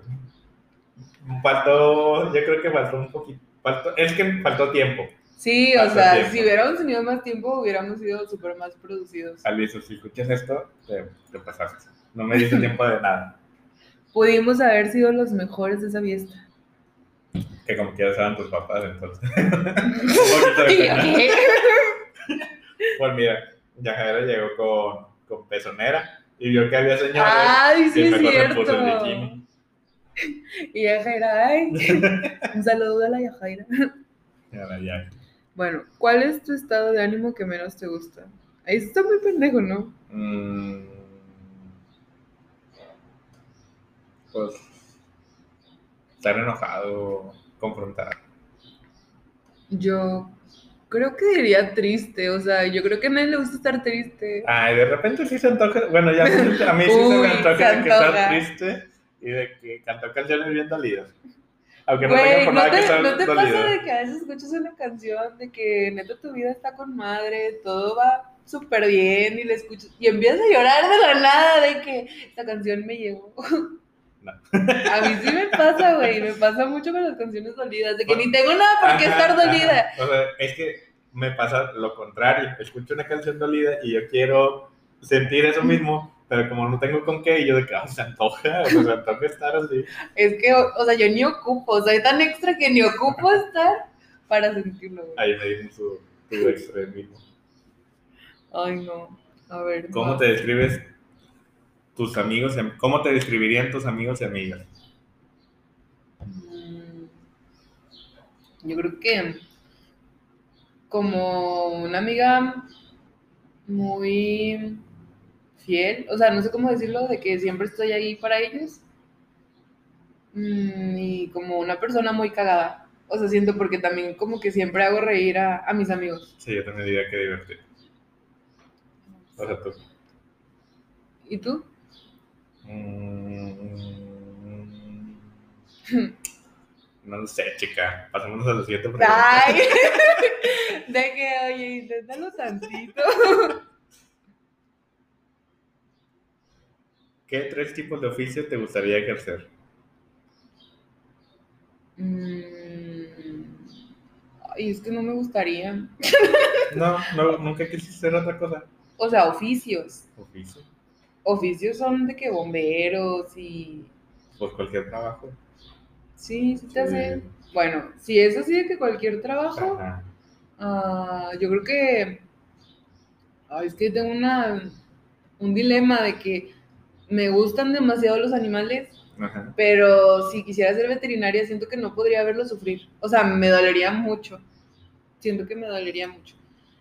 faltó. Yo creo que faltó un poquito. Faltó, es que faltó tiempo. Sí, o sea, tiempo. si hubiéramos tenido más tiempo, hubiéramos sido súper más producidos. Aliso, si escuchas esto, te, te pasaste. No me diste tiempo de nada. Pudimos haber sido los mejores de esa fiesta. Que como quieras eran tus papás, entonces. Pues mira, Yajaira llegó con, con pezonera y vio que había señores. Ay, sí y es puso el cierto. bikini. Y Yajaira, ay. Un saludo a la Yajaira. Y ahora ya. Bueno, ¿cuál es tu estado de ánimo que menos te gusta? Ahí está muy pendejo, ¿no? Mm, pues estar enojado, confrontar. Yo creo que diría triste, o sea, yo creo que a nadie le gusta estar triste. Ay, de repente sí se antoja. Bueno, ya a mí sí se me antoja se de que estar triste y de que cantó canciones bien dolidas. Aunque no Güey, por ¿no nada que te, estar ¿no te dolido. pasa de que a veces escuchas una canción de que neta tu vida está con madre, todo va súper bien y la escuchas y empiezas a llorar de la nada de que esta canción me llegó? No. A mí sí me pasa, güey, me pasa mucho con las canciones dolidas, de que Bueno, ni tengo nada por qué Ajá, estar ajá. dolida. O sea, es que me pasa lo contrario. Escucho una canción dolida y yo quiero sentir eso mismo, pero como no tengo con qué, yo de que ah, se antoja, o sea, se antoja estar así. Es que, o, o sea, yo ni ocupo, soy tan extra que ni ocupo estar para sentirlo, güey. Ahí me dicen su, tu extremismo. Ay, no. A ver. ¿Cómo no. te describes tus amigos? y ¿Cómo te describirían tus amigos y amigas? Mm, Yo creo que como una amiga muy fiel, o sea, no sé cómo decirlo, de que siempre estoy ahí para ellos. Mm, Y como una persona muy cagada. O sea, siento porque también como que siempre hago reír a, a mis amigos. Sí, yo también diría que divertido. O sea, tú. ¿Y tú? Mm, no lo sé, chica. Pasémonos a la siguiente pregunta. Ay, de que, oye, inténtalo tantito. ¿Qué tres tipos de oficio te gustaría ejercer? Mm, Ay, es que no me gustaría. No, no, nunca quisiste hacer otra cosa. O sea, oficios. Oficio. Oficios son de que bomberos y. Pues cualquier trabajo. Sí, sí te Sí. hacen. Bueno, si es así de que cualquier trabajo, ah, yo creo que. Ay, es que tengo una, un dilema de que me gustan demasiado los animales, Ajá. pero si quisiera ser veterinaria, siento que no podría verlos sufrir. O sea, me dolería mucho. Siento que me dolería mucho.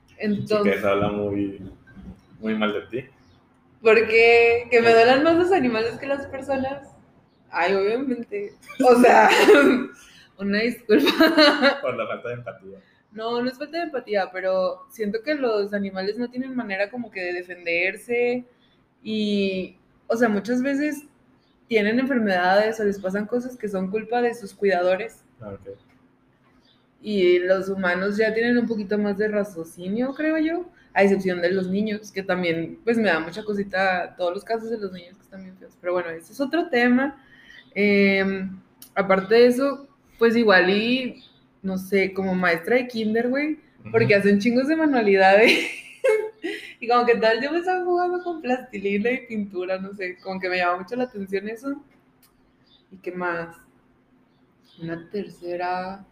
Sí, Entonces. que eso habla muy, muy mal de ti. Porque que me duelan más los animales que las personas. Ay, obviamente. O sea, una disculpa. Por la falta de empatía. No, no es falta de empatía, pero siento que los animales no tienen manera como que de defenderse y, o sea, muchas veces tienen enfermedades o les pasan cosas que son culpa de sus cuidadores Ah, ok. y los humanos ya tienen un poquito más de raciocinio, creo yo, a excepción de los niños, que también, pues me da mucha cosita todos los casos de los niños que están bien feos. Pero bueno, ese es otro tema. Eh, aparte de eso, pues igual y, no sé, como maestra de kinder, güey, porque hacen chingos de manualidades. y como que tal, yo me estaba jugando con plastilina y pintura, no sé, como que me llama mucho la atención eso. ¿Y qué más? Una tercera.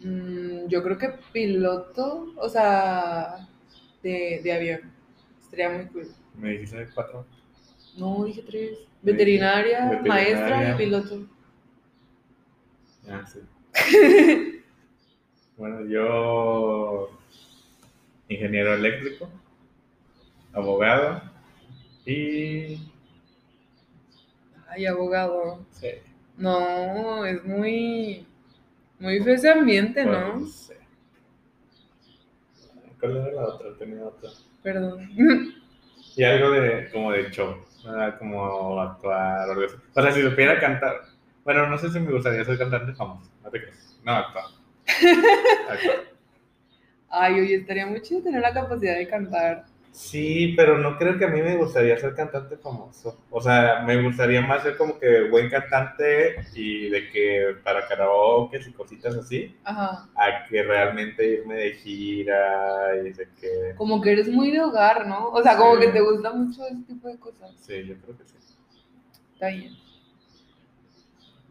Mm, yo creo que piloto, o sea, de, de avión. Estaría muy cool. Me dijiste cuatro. No, dije tres. Veterinaria, veterinaria. maestra y piloto. Ah, sí. bueno, yo. Ingeniero eléctrico. Abogado. Y. Ay, abogado. Sí. No, es muy, muy feo ese ambiente, pues, ¿no? sé. ¿Cuál era la otra? Tenía otra. Perdón. Y algo de, como de show, ¿verdad? como actuar o algo así. O sea, si supiera cantar, bueno, no sé si me gustaría ser cantante famoso, no te creas. No, actuar. Actuar. Ay, oye, estaría muy chido tener la capacidad de cantar. Sí, pero no creo que a mí me gustaría ser cantante famoso. O sea, me gustaría más ser como que buen cantante y de que para karaoke y cositas así, Ajá. a que realmente irme de gira y de que... Como que eres muy de hogar, ¿no? O sea, como Sí. que te gusta mucho ese tipo de cosas. Sí, yo creo que sí. Está bien.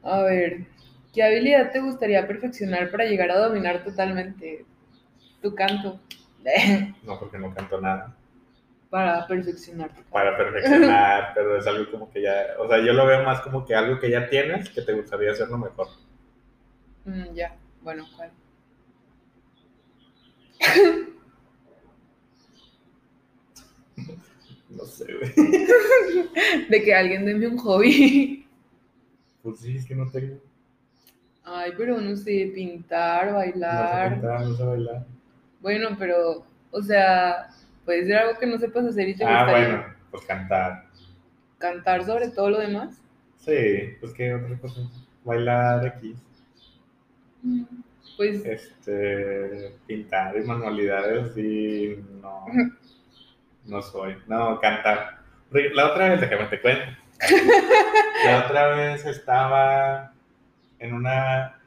A ver, ¿qué habilidad te gustaría perfeccionar para llegar a dominar totalmente tu canto? No, porque no canto nada. para perfeccionar para perfeccionar, pero es algo como que ya, o sea, yo lo veo más como que algo que ya tienes que te gustaría hacerlo mejor. Mm, ya, bueno, ¿cuál? No sé, güey. De que alguien deme un hobby. Pues sí, es que no tengo. Ay, pero no sé, pintar, No sé bailar. cantar, no sé bailar. Bueno, pero, o sea, puede ser algo que no sepas hacer y te Ah, gustaría bueno, pues cantar. cantar sobre todo lo demás. Sí, pues qué otra cosa. Bailar aquí. Mm, Pues, Este, pintar y manualidades y no, no soy. No, cantar. La otra vez, déjame te cuento. La otra vez estaba en una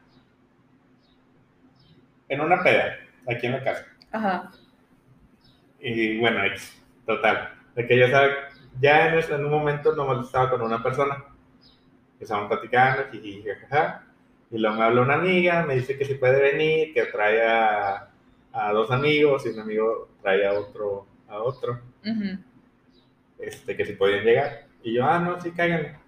en una peda aquí en la casa. ajá, Y bueno, X, total. De que ya sabe, ya en, en un momento nomás estaba con una persona. Estaban platicando, jiji, jajaja. Y luego me habla una amiga, me dice que si puede venir, que trae a, a dos amigos y un amigo trae a otro, a otro, ujú. este, que si podían llegar. Y yo, ah, no, sí, cáiganle.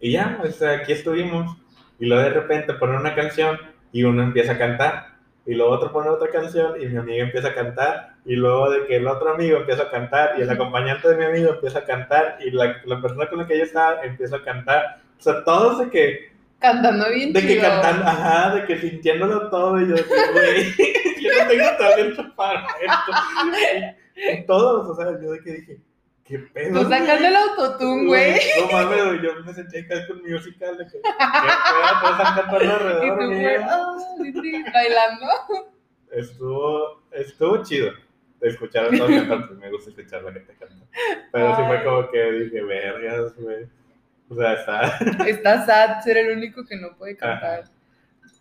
Y ya, pues aquí estuvimos. Y luego de repente ponen una canción y uno empieza a cantar. Y luego otro pone otra canción y mi amiga empieza a cantar. Y luego de que el otro amigo empieza a cantar y el acompañante de mi amigo empieza a cantar y la, la persona con la que yo estaba empieza a cantar. O sea, todos de que, Cantando bien de que chido. cantando, ajá, de que sintiéndolo todo. Y yo, de que, güey, yo no tengo talento para esto. Todos, o sea, yo de que dije, ¿qué pedo? Tú sacando el autotune, güey. No mames, güey, yo me sentía acá con musical de que. Todos están cantando Y alrededor tú, mío. güey, sí, bailando. Estuvo, estuvo chido escuchar a todos cantar, pues me gusta escuchar la gente cantar. Pero sí fue como que dije, vergas, güey. O sea, está. Está sad ser el único que no puede cantar.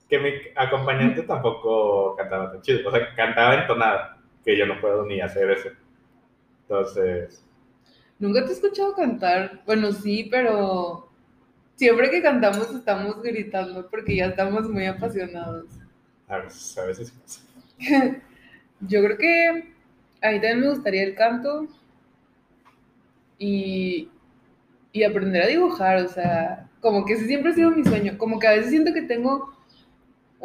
Que mi acompañante tampoco cantaba tan chido. O sea, cantaba entonada, que yo no puedo ni hacer eso. Entonces, Nunca te he escuchado cantar. Bueno, sí, pero siempre que cantamos estamos gritando porque ya estamos muy apasionados. a veces, a veces pasa. Yo creo que a mí también me gustaría el canto y, y aprender a dibujar, o sea, como que ese siempre ha sido mi sueño, como que a veces siento que tengo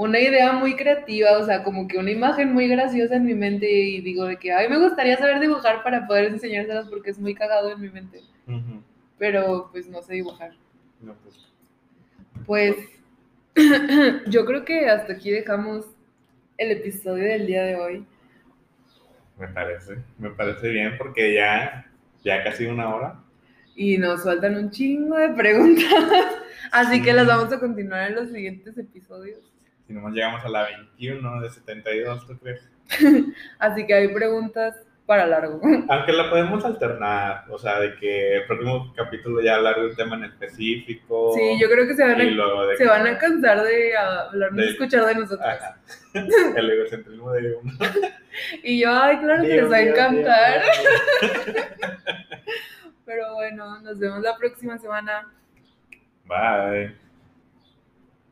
una idea muy creativa, o sea, como que una imagen muy graciosa en mi mente y digo de que, ay, me gustaría saber dibujar para poder enseñárselas porque es muy cagado en mi mente, pero pues no sé dibujar. No, pues, Pues yo creo que hasta aquí dejamos el episodio del día de hoy. me parece, me parece bien porque ya, ya casi una hora. y nos faltan un chingo de preguntas. Así Sí. que las vamos a continuar en los siguientes episodios. Si nomás llegamos a la 21 de 72, ¿tú crees? Así que hay preguntas para largo. Aunque la podemos alternar, o sea, de que el próximo capítulo ya hablar de un tema en específico. Sí, yo creo que se van a, de se que- van a cansar de hablar, de De- escuchar de nosotros. Ajá. El egocentrismo de uno. Y yo, ay, claro que les va a encantar. Dios, Dios. Pero bueno, nos vemos la próxima semana. Bye.